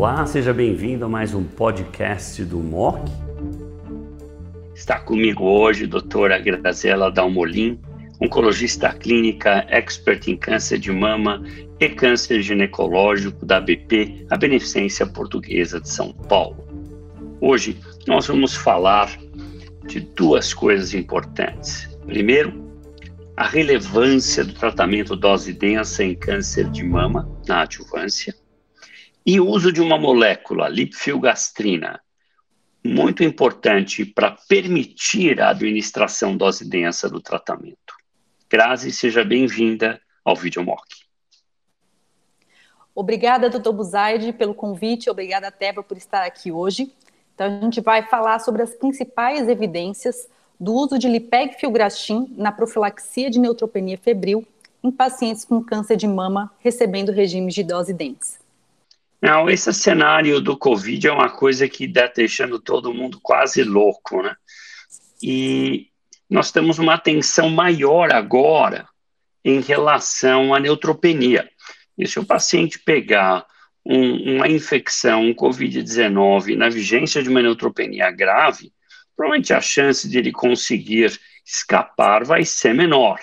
Olá, seja bem-vindo a mais um podcast do MOC. Está comigo hoje a doutora Graziela Dalmolin, oncologista clínica, expert em câncer de mama e câncer ginecológico da BP, a Beneficência Portuguesa de São Paulo. Hoje nós vamos falar de duas coisas importantes. Primeiro, a relevância do tratamento dose densa em câncer de mama na adjuvância e o uso de uma molécula, lipfilgastrina, muito importante para permitir a administração dose densa do tratamento. Grazi, seja bem-vinda ao VideoMock. Obrigada, doutor Buzaide, pelo convite. Obrigada, Tebra, por estar aqui hoje. Então, a gente vai falar sobre as principais evidências do uso de lipeg-filgrastim na profilaxia de neutropenia febril em pacientes com câncer de mama recebendo regimes de dose densa. Não, esse cenário do Covid é uma coisa que está deixando todo mundo quase louco, né? E nós temos uma atenção maior agora em relação à neutropenia. E se o paciente pegar um, uma infecção, um Covid-19, na vigência de uma neutropenia grave, provavelmente a chance de ele conseguir escapar vai ser menor.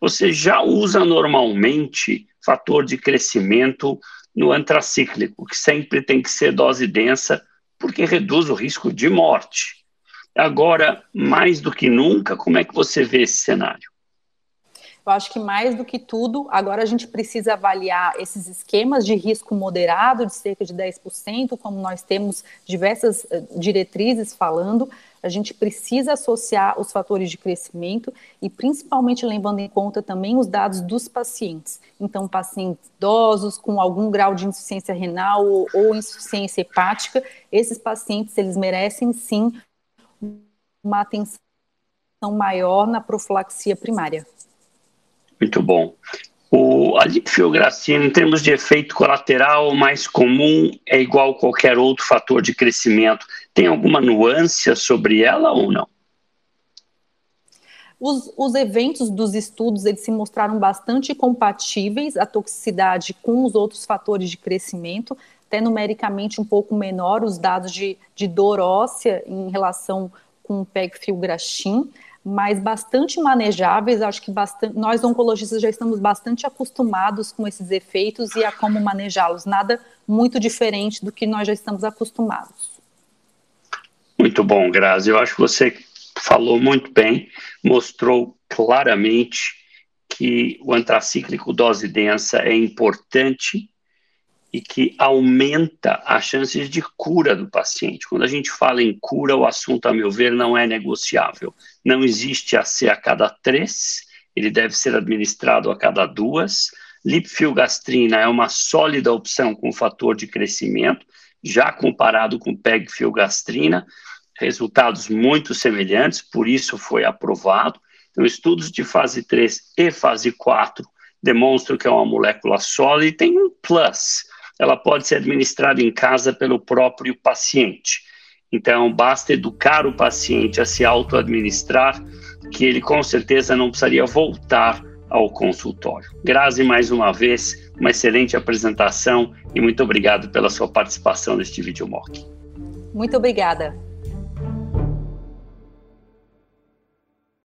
Você já usa normalmente fator de crescimento no antracíclico, que sempre tem que ser dose densa, porque reduz o risco de morte. Agora, mais do que nunca, como é que você vê esse cenário? Eu acho que mais do que tudo, agora a gente precisa avaliar esses esquemas de risco moderado, de cerca de 10%, como nós temos diversas eh, diretrizes falando, a gente precisa associar os fatores de crescimento e principalmente levando em conta também os dados dos pacientes. Então, pacientes idosos com algum grau de insuficiência renal ou, ou insuficiência hepática, esses pacientes eles merecem sim uma atenção maior na profilaxia primária. Muito bom. O, a lipfiogracina, em termos de efeito colateral mais comum, é igual a qualquer outro fator de crescimento. Tem alguma nuance sobre ela ou não? Os, os, eventos dos estudos eles se mostraram bastante compatíveis, a toxicidade com os outros fatores de crescimento, até numericamente um pouco menor os dados de, de dor óssea em relação com o pegfilgrastim mas bastante manejáveis. Acho que bastante, nós oncologistas já estamos bastante acostumados com esses efeitos e a como manejá-los. Nada muito diferente do que nós já estamos acostumados. Muito bom, Grazi. Eu acho que você falou muito bem, mostrou claramente que o antracíclico dose densa é importante e que aumenta as chances de cura do paciente. Quando a gente fala em cura, o assunto, a meu ver, não é negociável. Não existe AC a cada três, ele deve ser administrado a cada duas. Lipfilgastrina é uma sólida opção com fator de crescimento, já comparado com pegfilgastrina, resultados muito semelhantes, por isso foi aprovado. Então, estudos de fase 3 e fase 4 demonstram que é uma molécula sólida e tem um plus, ela pode ser administrada em casa pelo próprio paciente. Então, basta educar o paciente a se auto-administrar, que ele com certeza não precisaria voltar ao consultório. Grazi, mais uma vez, uma excelente apresentação e muito obrigado pela sua participação neste vídeo mock. Muito obrigada.